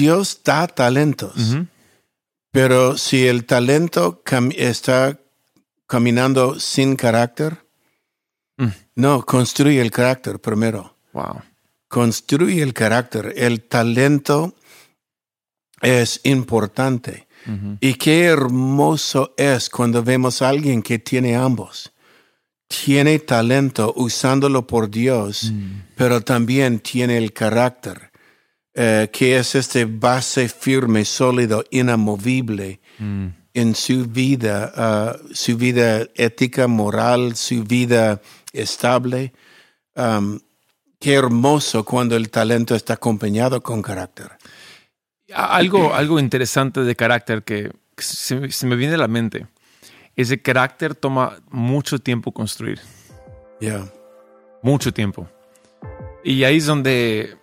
Dios da talentos, pero si el talento está caminando sin carácter, mm. no, construye el carácter primero. Wow. Construye el carácter. El talento es importante. Y qué hermoso es cuando vemos a alguien que tiene ambos. Tiene talento usándolo por Dios, mm. pero también tiene el carácter, eh, que es este base firme, sólido, inamovible mm. en su vida, ah, su vida ética, moral, su vida estable. qué hermoso cuando el talento está acompañado con carácter. Algo, algo interesante de carácter que se, me viene a la mente. Ese carácter toma mucho tiempo construir. Ya. Mucho tiempo. Y ahí es donde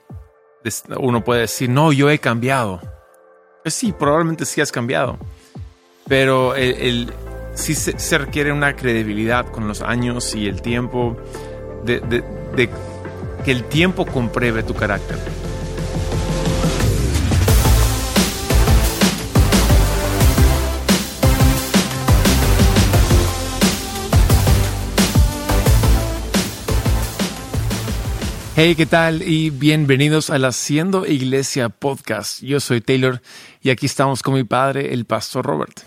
uno puede decir, no, yo he cambiado. Pues sí, probablemente sí has cambiado. Pero el, sí se, requiere una credibilidad con los años y el tiempo de, de que el tiempo compruebe tu carácter. Hey, ¿qué tal? Y bienvenidos al Haciendo Iglesia Podcast. Yo soy Taylor y aquí estamos con mi padre, el pastor Robert.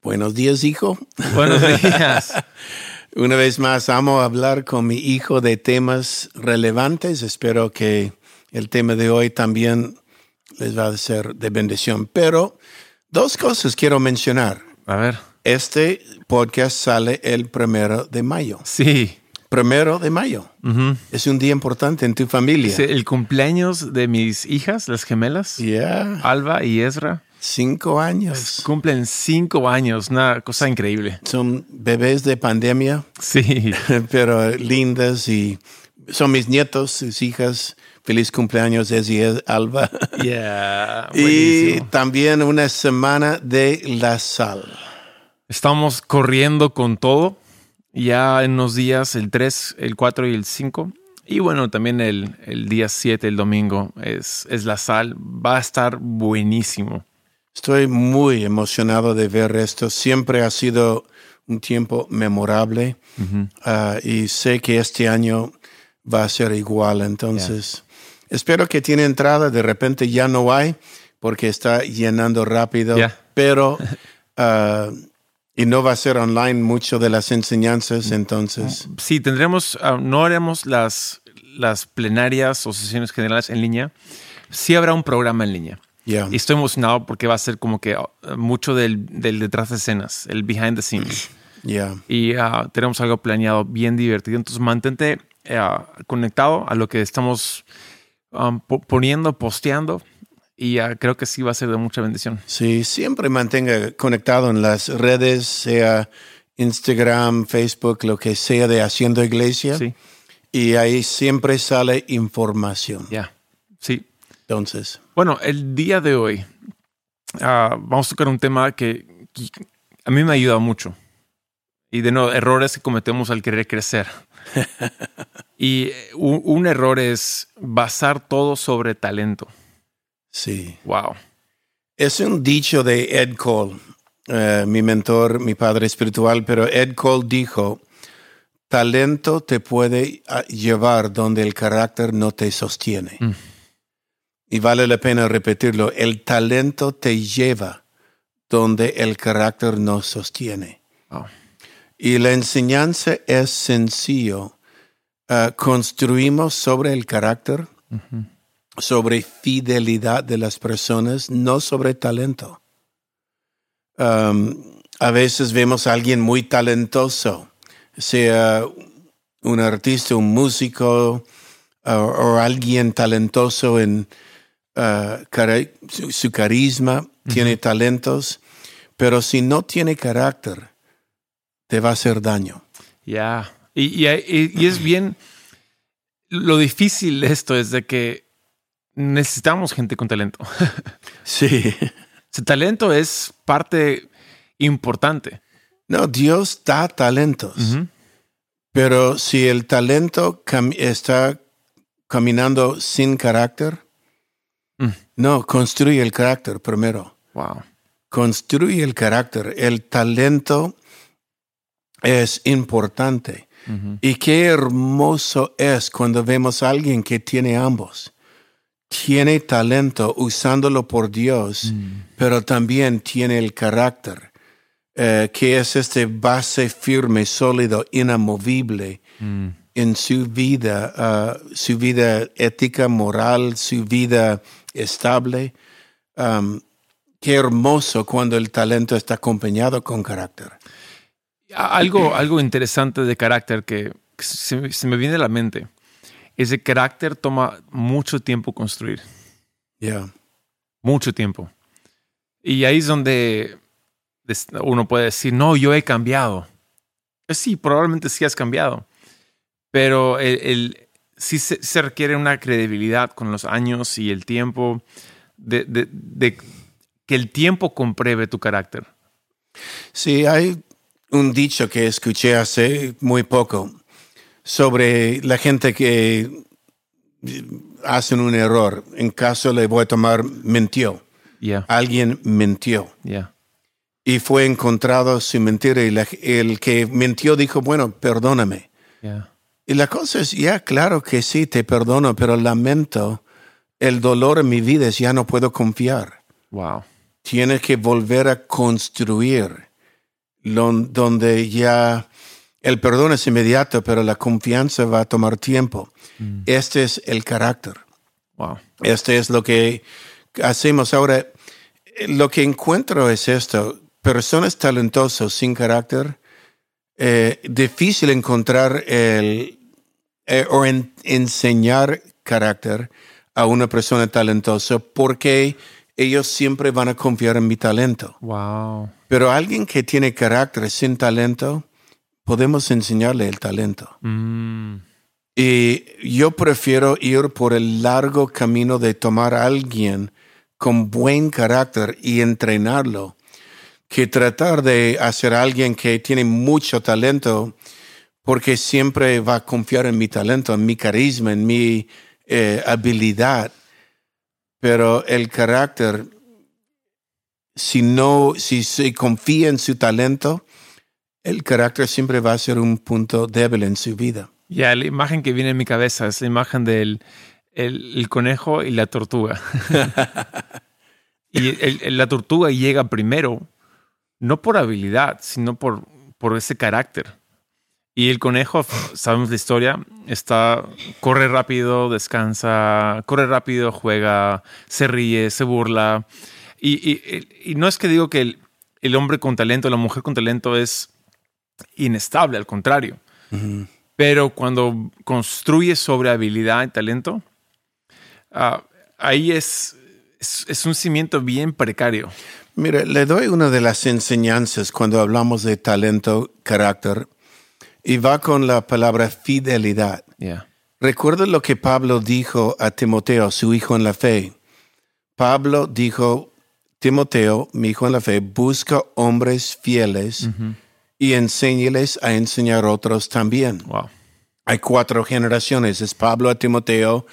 Buenos días, hijo. Buenos días. Una vez más, amo hablar con mi hijo de temas relevantes. Espero que el tema de hoy también les va a ser de bendición. Pero dos cosas quiero mencionar. A ver. Este podcast sale el primero de mayo. Sí primero de mayo. Es un día importante en tu familia. el cumpleaños de mis hijas, las gemelas. Alba y Ezra. Cinco años. Cumplen cinco años, una cosa increíble. Son bebés de pandemia. Sí. Pero lindas y son mis nietos, sus hijas. Feliz cumpleaños, Ezzy Alba. Yeah, y también una semana de la sal. Estamos corriendo con todo ya en unos días, el 3, el 4 y el 5. Y bueno, también el, el día 7, el domingo, es, es la sal. Va a estar buenísimo. Estoy muy emocionado de ver esto. Siempre ha sido un tiempo memorable ah, y sé que este año va a ser igual. Entonces, espero que tiene entrada. De repente ya no hay porque está llenando rápido. Pero uh, Y no va a ser online mucho de las enseñanzas, entonces. Sí, tendremos, ah, no haremos las, las plenarias o sesiones generales en línea. Sí habrá un programa en línea. Y estoy emocionado porque va a ser como que ah, mucho del, del detrás de escenas, el behind the scenes. Y ah, tenemos algo planeado bien divertido. Entonces mantente conectado a lo que estamos poniendo, posteando y creo que sí va a ser de mucha bendición. Sí, siempre mantenga conectado en las redes, sea Instagram, Facebook, lo que sea de Haciendo Iglesia. Sí. Y ahí siempre sale información. Ya, sí. Entonces. Bueno, el día de hoy ah, vamos a tocar un tema que, a mí me ha ayudado mucho. Y de nuevo, errores que cometemos al querer crecer. y un error es basar todo sobre talento. Sí. Wow. Es un dicho de Ed Cole, eh, mi mentor, mi padre espiritual, pero Ed Cole dijo, talento te puede ah, llevar donde el carácter no te sostiene. Mm. Y vale la pena repetirlo, el talento te lleva donde el carácter no sostiene. Y la enseñanza es sencillo. Ah, construimos sobre el carácter sobre fidelidad de las personas, no sobre talento. Um, a veces vemos a alguien muy talentoso, sea un artista, un músico o alguien talentoso en uh, su, carisma, tiene talentos, pero si no tiene carácter, te va a hacer daño. Ya, y, y es bien, lo difícil de esto es de que necesitamos gente con talento. sí. Ese talento es parte importante. No, Dios da talentos. Pero si el talento está caminando sin carácter, Mm. No, construye el carácter primero. Wow. Construye el carácter. El talento es importante. Y qué hermoso es cuando vemos a alguien que tiene ambos. Tiene talento usándolo por Dios, mm. pero también tiene el carácter, eh, que es este base firme, sólido, inamovible mm. en su vida, ah, su vida ética, moral, su vida estable. qué hermoso cuando el talento está acompañado con carácter. Algo, algo interesante de carácter que se, me viene a la mente es que carácter toma mucho tiempo construir. Ya. Mucho tiempo. Y ahí es donde uno puede decir, no, yo he cambiado. Pues sí, probablemente sí has cambiado. Pero el, sí se, requiere una credibilidad con los años y el tiempo de, de que el tiempo compruebe tu carácter. Sí, hay un dicho que escuché hace muy poco sobre la gente que hacen un error. En caso le voy a tomar mintió. Alguien mintió. Y fue encontrado sin mentira y el que mintió dijo, bueno, perdóname. Y la cosa es, ya, claro que sí, te perdono, pero lamento el dolor en mi vida es ya no puedo confiar. Wow. Tienes que volver a construir donde ya el perdón es inmediato, pero la confianza va a tomar tiempo. Mm. Este es el carácter. Wow. Este es lo que hacemos. Ahora, lo que encuentro es esto. Personas talentosas sin carácter, eh, difícil encontrar el, eh, o enseñar carácter a una persona talentosa porque ellos siempre van a confiar en mi talento. Wow. Pero alguien que tiene carácter sin talento, podemos enseñarle el talento. Mm. Y yo prefiero ir por el largo camino de tomar a alguien con buen carácter y entrenarlo, que tratar de hacer a alguien que tiene mucho talento, porque siempre va a confiar en mi talento, en mi carisma, en mi eh, habilidad pero el carácter, si no, si se confía en su talento, el carácter siempre va a ser un punto débil en su vida. Ya, la imagen que viene en mi cabeza es la imagen del el, conejo y la tortuga. y la tortuga llega primero, no por habilidad, sino por, por ese carácter. Y el conejo, sabemos la historia, está, corre rápido, descansa, corre rápido, juega, se ríe, se burla. Y, no es que digo que el, hombre con talento, la mujer con talento es inestable, al contrario. Pero cuando construye sobre habilidad y talento, ah, ahí es, es un cimiento bien precario. Mire, le doy una de las enseñanzas cuando hablamos de talento, carácter y va con la palabra fidelidad. Recuerda lo que Pablo dijo a Timoteo, su hijo en la fe. Pablo dijo, Timoteo, mi hijo en la fe, busca hombres fieles. Y enséñales a enseñar a otros también. Hay cuatro generaciones. Es Pablo a Timoteo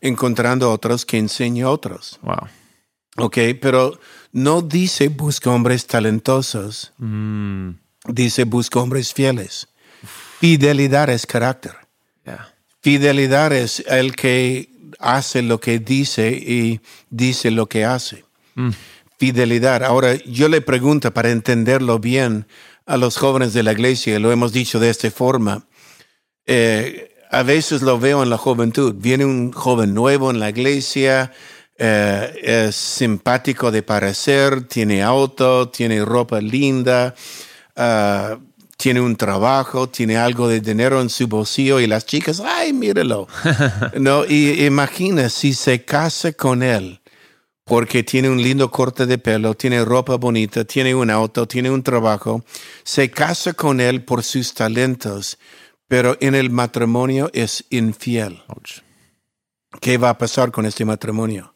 encontrando otros que enseña a otros. Wow. Ok, pero no dice busca hombres talentosos. Mm. Dice busca hombres fieles. Fidelidad es carácter. Fidelidad es el que hace lo que dice y dice lo que hace. Mm. Fidelidad. Ahora, yo le pregunto para entenderlo bien a los jóvenes de la iglesia, lo hemos dicho de esta forma. Eh, a veces lo veo en la juventud. Viene un joven nuevo en la iglesia, eh, es simpático de parecer, tiene auto, tiene ropa linda, uh, tiene un trabajo, tiene algo de dinero en su bolsillo y las chicas, ay, mírelo. no, y imagina si se casa con él porque tiene un lindo corte de pelo, tiene ropa bonita, tiene un auto, tiene un trabajo, se casa con él por sus talentos, pero en el matrimonio es infiel. ¿Qué va a pasar con este matrimonio?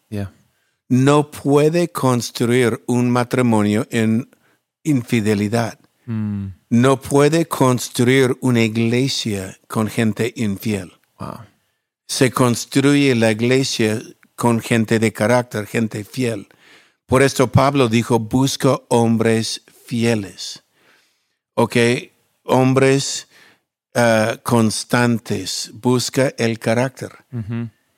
No puede construir un matrimonio en infidelidad. Mm. No puede construir una iglesia con gente infiel. Se construye la iglesia con gente de carácter, gente fiel. Por esto Pablo dijo, busco hombres fieles. ¿Ok? Hombres uh, constantes. Busca el carácter.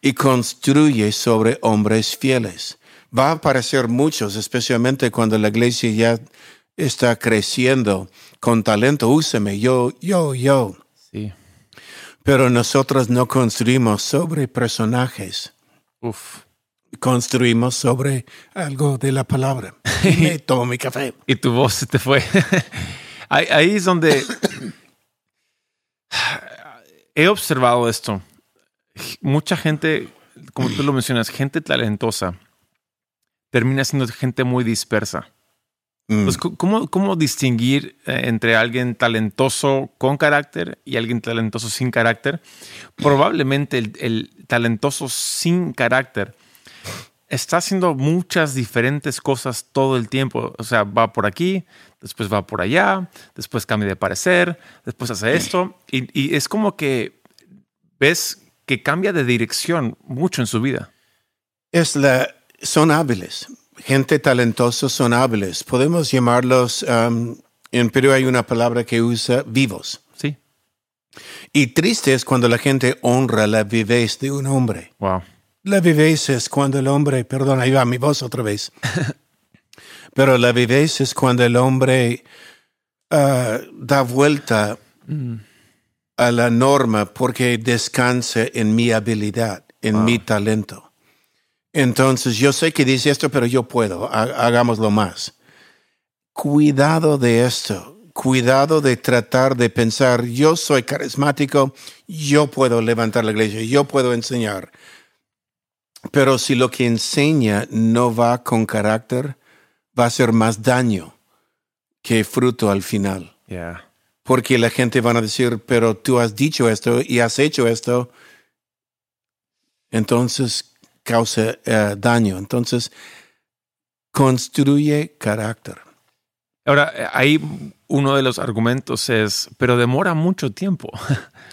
Y construye sobre hombres fieles. Va a aparecer muchos, especialmente cuando la iglesia ya está creciendo con talento. Úseme, yo, yo, yo. Sí. Pero nosotros no construimos sobre personajes. Uf. Construimos sobre algo de la palabra. Y tomo mi café. Y tu voz se te fue. ahí, es donde he observado esto. Mucha gente, como tú lo mencionas, gente talentosa, termina siendo gente muy dispersa. Mm. Pues, ¿cómo, distinguir eh, entre alguien talentoso con carácter y alguien talentoso sin carácter? Probablemente el, talentoso sin carácter está haciendo muchas diferentes cosas todo el tiempo. O sea, va por aquí, después va por allá, después cambia de parecer, después hace esto. Y, y es como que ves que cambia de dirección mucho en su vida. Es la, son hábiles gente talentosa son hábiles. Podemos llamarlos, um, en Perú hay una palabra que usa vivos. Sí. Y triste es cuando la gente honra la vivez de un hombre. Wow. La vivez es cuando el hombre, perdón, ahí va mi voz otra vez. Pero la vivez es cuando el hombre uh, da vuelta mm. a la norma porque descansa en mi habilidad, en mi talento. Entonces, yo sé que dice esto, pero yo puedo, hagámoslo más. Cuidado de esto, cuidado de tratar de pensar, yo soy carismático, yo puedo levantar la iglesia, yo puedo enseñar. Pero si lo que enseña no va con carácter, va a ser más daño que fruto al final. Porque la gente va a decir, pero tú has dicho esto y has hecho esto. Entonces, causa eh, daño. Entonces, construye carácter. Ahora, ahí uno de los argumentos es, pero demora mucho tiempo.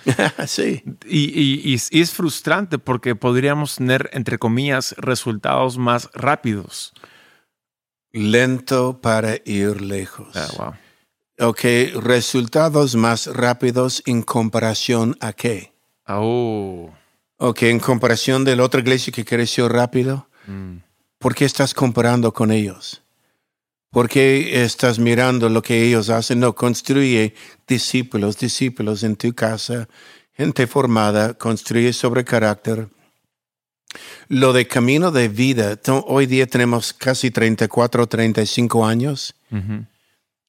sí. Y, y, es frustrante porque podríamos tener, entre comillas, resultados más rápidos. Lento para ir lejos. Ah, wow. Ok, resultados más rápidos en comparación a qué? Oh. Ok, en comparación de la otra iglesia que creció rápido, mm. ¿por qué estás comparando con ellos? ¿Por qué estás mirando lo que ellos hacen? No, construye discípulos, discípulos en tu casa, gente formada, construye sobre carácter. Lo de camino de vida, hoy día tenemos casi 34, 35 años.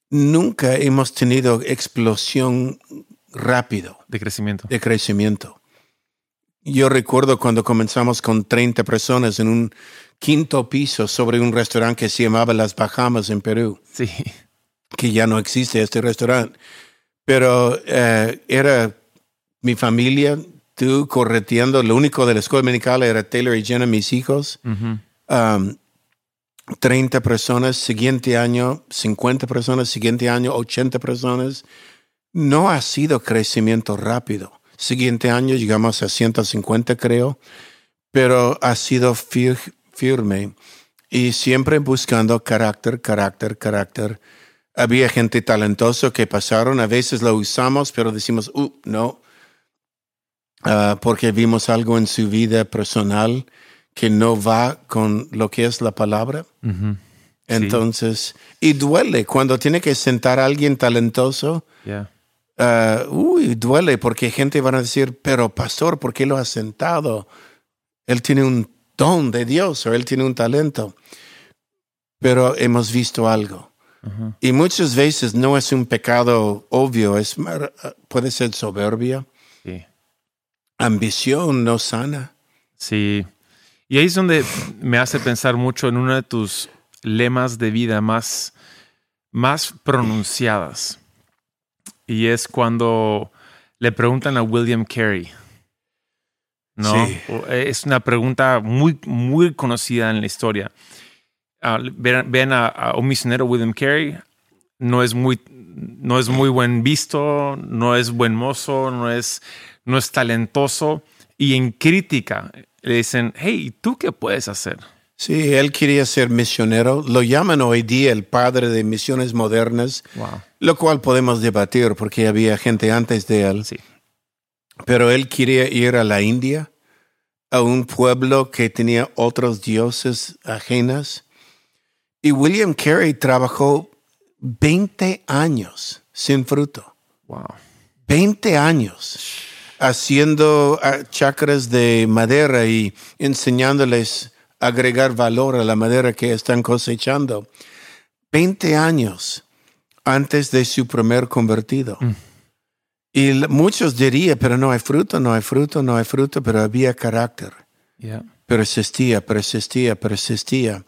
Nunca hemos tenido explosión rápido. De crecimiento. De crecimiento. Yo recuerdo cuando comenzamos con 30 personas en un quinto piso sobre un restaurante que se llamaba Las Bahamas en Perú. Sí. Que ya no existe este restaurante. Pero eh, era mi familia, tú correteando. Lo único de la escuela dominical era Taylor y Jenna, mis hijos. 30 um, personas, siguiente año, 50 personas, siguiente año, 80 personas. No ha sido crecimiento rápido. Siguiente año llegamos a 150, creo, pero ha sido firme y siempre buscando carácter, carácter, carácter. Había gente talentosa que pasaron, a veces lo usamos, pero decimos, uh, no, ah, porque vimos algo en su vida personal que no va con lo que es la palabra. Entonces, y duele cuando tiene que sentar a alguien talentoso. Uh, uy, duele porque gente va a decir, pero pastor, ¿por qué lo has sentado? Él tiene un don de Dios o él tiene un talento. Pero hemos visto algo. Y muchas veces no es un pecado obvio, es, puede ser soberbia, ambición no sana. Sí. Y ahí es donde me hace pensar mucho en uno de tus lemas de vida más, más pronunciadas y es cuando le preguntan a William Carey. ¿No? Es una pregunta muy, muy conocida en la historia. Uh, ven, a, un misionero William Carey, no es muy, no es muy buen visto, no es buen mozo, no es, no es talentoso. Y en crítica le dicen, hey, ¿tú qué puedes hacer? Sí, él quería ser misionero. Lo llaman hoy día el padre de misiones modernas, lo cual podemos debatir porque había gente antes de él. Sí. Pero él quería ir a la India, a un pueblo que tenía otros dioses ajenas. Y William Carey trabajó 20 años sin fruto. Wow. 20 años haciendo ah, chakras de madera y enseñándoles agregar valor a la madera que están cosechando. 20 años antes de su primer convertido. Mm. Y muchos dirían, pero no hay fruto, no hay fruto, no hay fruto, pero había carácter. Persistía, persistía, persistía.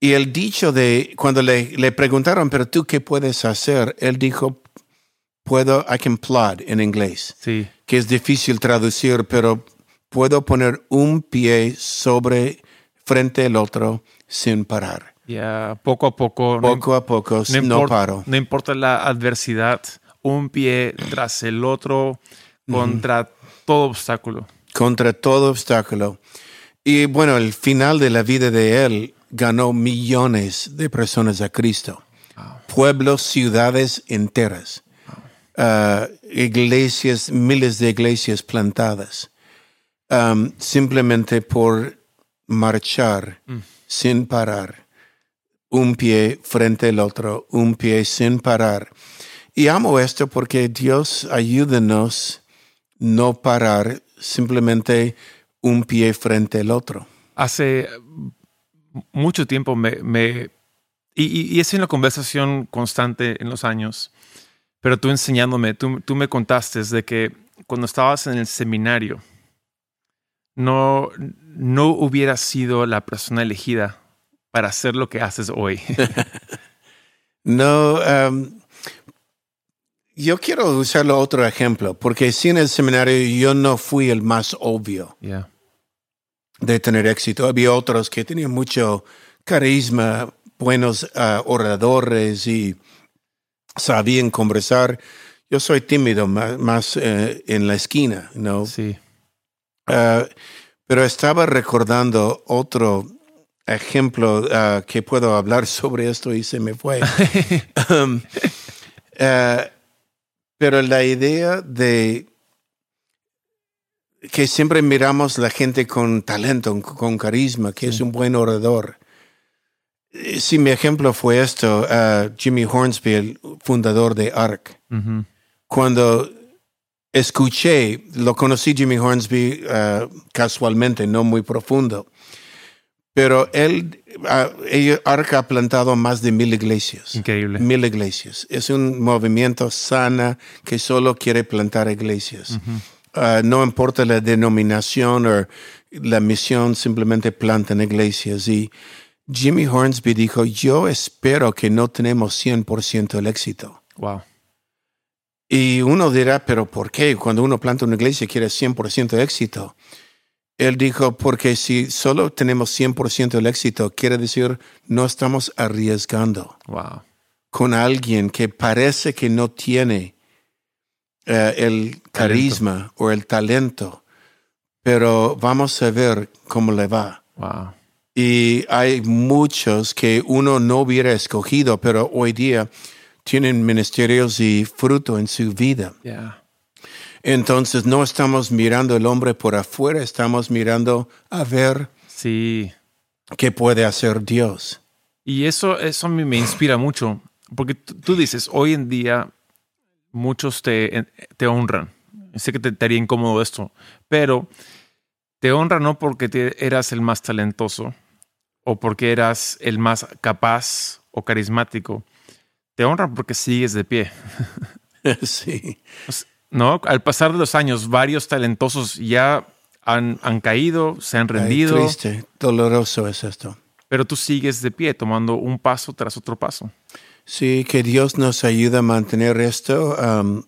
Y el dicho de, cuando le, le, preguntaron, pero tú qué puedes hacer, él dijo, puedo, I can plod en inglés. Sí. Que es difícil traducir, pero puedo poner un pie sobre, frente al otro, sin parar. Ya, poco a poco. Poco a poco, no paro. No importa la adversidad un pie tras el otro contra todo obstáculo. Contra todo obstáculo. Y bueno, el final de la vida de él ganó millones de personas a Cristo. Pueblos, ciudades enteras. Uh, iglesias, miles de iglesias plantadas. Um, simplemente por marchar mm. sin parar. Un pie frente al otro, un pie sin parar. Y amo esto porque Dios ayúdenos no parar simplemente un pie frente al otro. Hace mucho tiempo me... y, y, es una conversación constante en los años, pero tú enseñándome, tú, tú me contaste de que cuando estabas en el seminario, no, no hubieras sido la persona elegida para hacer lo que haces hoy. no, um, yo quiero usarlo otro ejemplo, porque si en el seminario yo no fui el más obvio de tener éxito. Había otros que tenían mucho carisma, buenos ah, oradores y sabían conversar. Yo soy tímido, más, eh, en la esquina, ¿no? Sí. Ah, pero estaba recordando otro ejemplo ah, que puedo hablar sobre esto y se me fue. um, pero la idea de que siempre miramos la gente con talento, con carisma, que es un buen orador. Si mi ejemplo fue esto, Jimmy Hornsby, el fundador de ARC, cuando escuché, lo conocí Jimmy Hornsby uh, casualmente, no muy profundo, pero él, uh, Arca ha plantado más de mil iglesias. Increíble. Mil iglesias. Es un movimiento sana que solo quiere plantar iglesias. Ah, no importa la denominación o la misión, simplemente plantan iglesias. Y Jimmy Hornsby dijo, yo espero que no tenemos 100% el éxito. Wow. Y uno dirá, pero ¿por qué? Cuando uno planta una iglesia quiere 100% éxito. Él dijo, porque si solo tenemos 100% el éxito, quiere decir no estamos arriesgando con alguien que parece que no tiene eh, el carisma o el talento, pero vamos a ver cómo le va. Y hay muchos que uno no hubiera escogido, pero hoy día tienen ministerios y fruto en su vida. Entonces no estamos mirando el hombre por afuera, estamos mirando a ver sí. qué puede hacer Dios. Y eso, eso a mí me inspira mucho, porque tú dices, hoy en día muchos te, te honran. Sé que te, te, haría incómodo esto, pero te honran no porque te, eras el más talentoso o porque eras el más capaz o carismático. Te honran porque sigues de pie. sí. ¿no? Al pasar de los años, varios talentosos ya han, han caído, se han rendido. triste, doloroso es esto. Pero tú sigues de pie, tomando un paso tras otro paso. Sí, que Dios nos ayude a mantener esto. Um,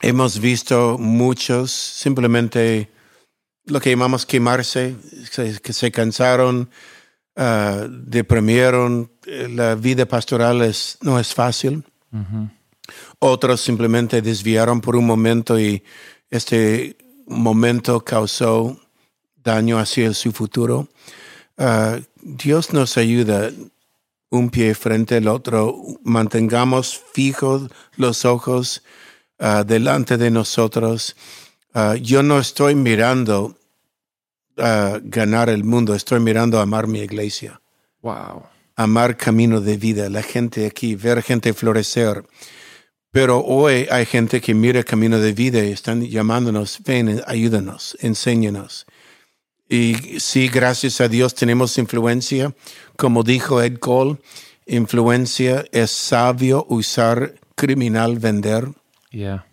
hemos visto muchos simplemente lo que llamamos quemarse, que se cansaron, uh, deprimieron. La vida pastoral es, no es fácil. Otros simplemente desviaron por un momento y este momento causó daño hacia su futuro. Uh, Dios nos ayuda un pie frente al otro, mantengamos fijos los ojos uh, delante de nosotros. Uh, yo no estoy mirando a ganar el mundo, estoy mirando a amar mi iglesia. Wow. Amar camino de vida, la gente aquí, ver gente florecer. Pero hoy hay gente que mira camino de vida y están llamándonos, ven, ayúdanos, enséñanos. Y sí, gracias a Dios tenemos influencia. Como dijo Ed Cole, influencia es sabio usar, criminal vender. Yeah.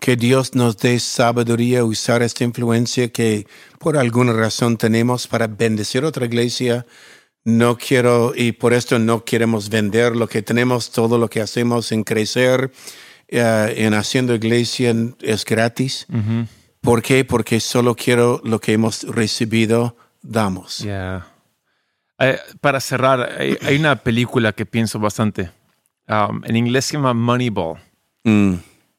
Que Dios nos dé sabiduría usar esta influencia que por alguna razón tenemos para bendecir otra iglesia. No quiero, y por esto no queremos vender lo que tenemos, todo lo que hacemos en crecer, eh, en haciendo iglesia es gratis. ¿Por qué? Porque solo quiero lo que hemos recibido, damos. Yeah. Eh, para cerrar, hay, una película que pienso bastante. Um, en inglés se llama Moneyball. Mm.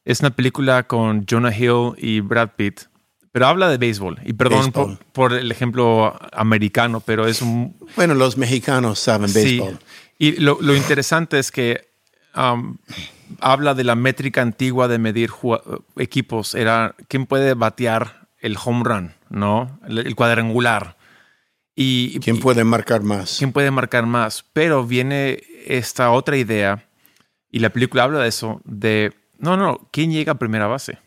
Es una película con Jonah Hill y Brad Pitt, pero habla de béisbol. Y perdón por, el ejemplo americano, pero es un... Bueno, los mexicanos saben béisbol. Y lo, interesante es que um, habla de la métrica antigua de medir equipos. Era quién puede batear el home run, ¿no? El, cuadrangular. Y, ¿Quién puede marcar más? ¿Quién puede marcar más? Pero viene esta otra idea, y la película habla de eso, de no, no, ¿quién llega a primera base?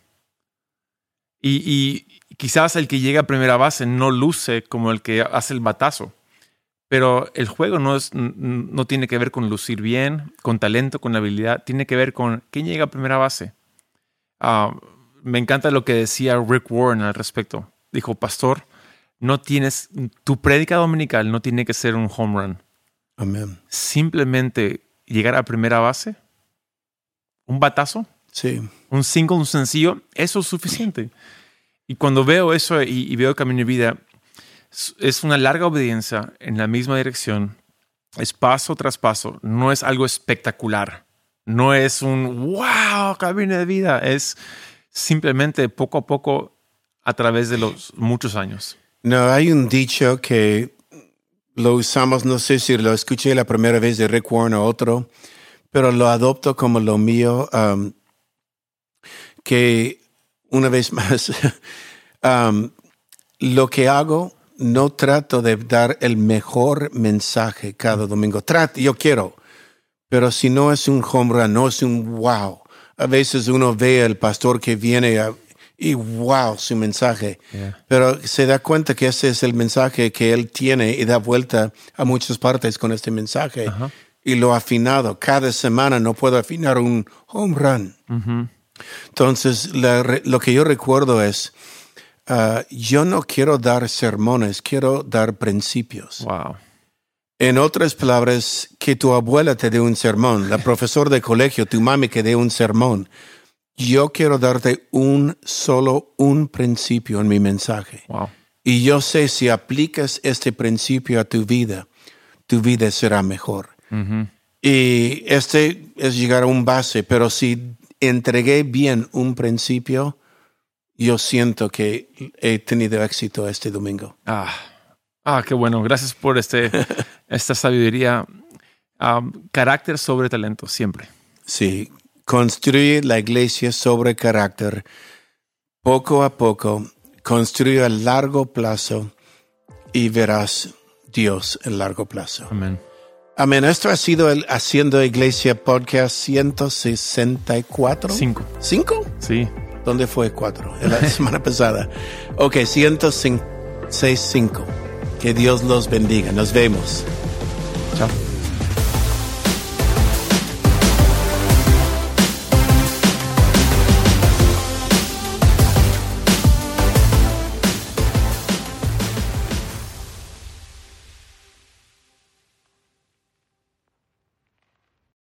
Y, quizás el que llega a primera base no luce como el que hace el batazo. Pero el juego no, es, no tiene que ver con lucir bien, con talento, con habilidad. Tiene que ver con quién llega a primera base. Ah, me encanta lo que decía Rick Warren al respecto. Dijo, pastor, no tienes, tu prédica dominical no tiene que ser un home run. Amén. Simplemente llegar a primera base, un batazo, Sí. Un single, un sencillo, eso es suficiente. Y cuando veo eso y, veo Camino de Vida, es una larga obediencia en la misma dirección, es paso tras paso, no es algo espectacular, no es un wow, Camino de Vida, es simplemente poco a poco a través de los muchos años. No, hay un dicho que lo usamos, no sé si lo escuché la primera vez de Rick Warren o otro, pero lo adopto como lo mío. Um, que una vez más, um, lo que hago, no trato de dar el mejor mensaje cada domingo. Trato, yo quiero, pero si no es un home no es un wow. A veces uno ve al pastor que viene y wow su mensaje, pero se da cuenta que ese es el mensaje que él tiene y da vuelta a muchas partes con este mensaje. Y lo afinado. Cada semana no puedo afinar un home run. Entonces, lo que yo recuerdo es, uh, yo no quiero dar sermones, quiero dar principios. Wow. En otras palabras, que tu abuela te dé un sermón, la profesora de colegio, tu mami que dé un sermón. Yo quiero darte un solo, un principio en mi mensaje. Wow. Y yo sé si aplicas este principio a tu vida, tu vida será mejor. Y este es llegar a un base, pero si entregué bien un principio, yo siento que he tenido éxito este domingo. Ah, ah qué bueno. Gracias por este, esta sabiduría. carácter sobre talento, siempre. Sí, construye la iglesia sobre carácter poco a poco, construye a largo plazo y verás Dios en largo plazo. Amén. Amén. Esto ha sido el Haciendo Iglesia Podcast 164. Cinco. ¿Cinco? Sí. ¿Dónde fue cuatro? La semana pasada. Ok, 165. Que Dios los bendiga. Nos vemos.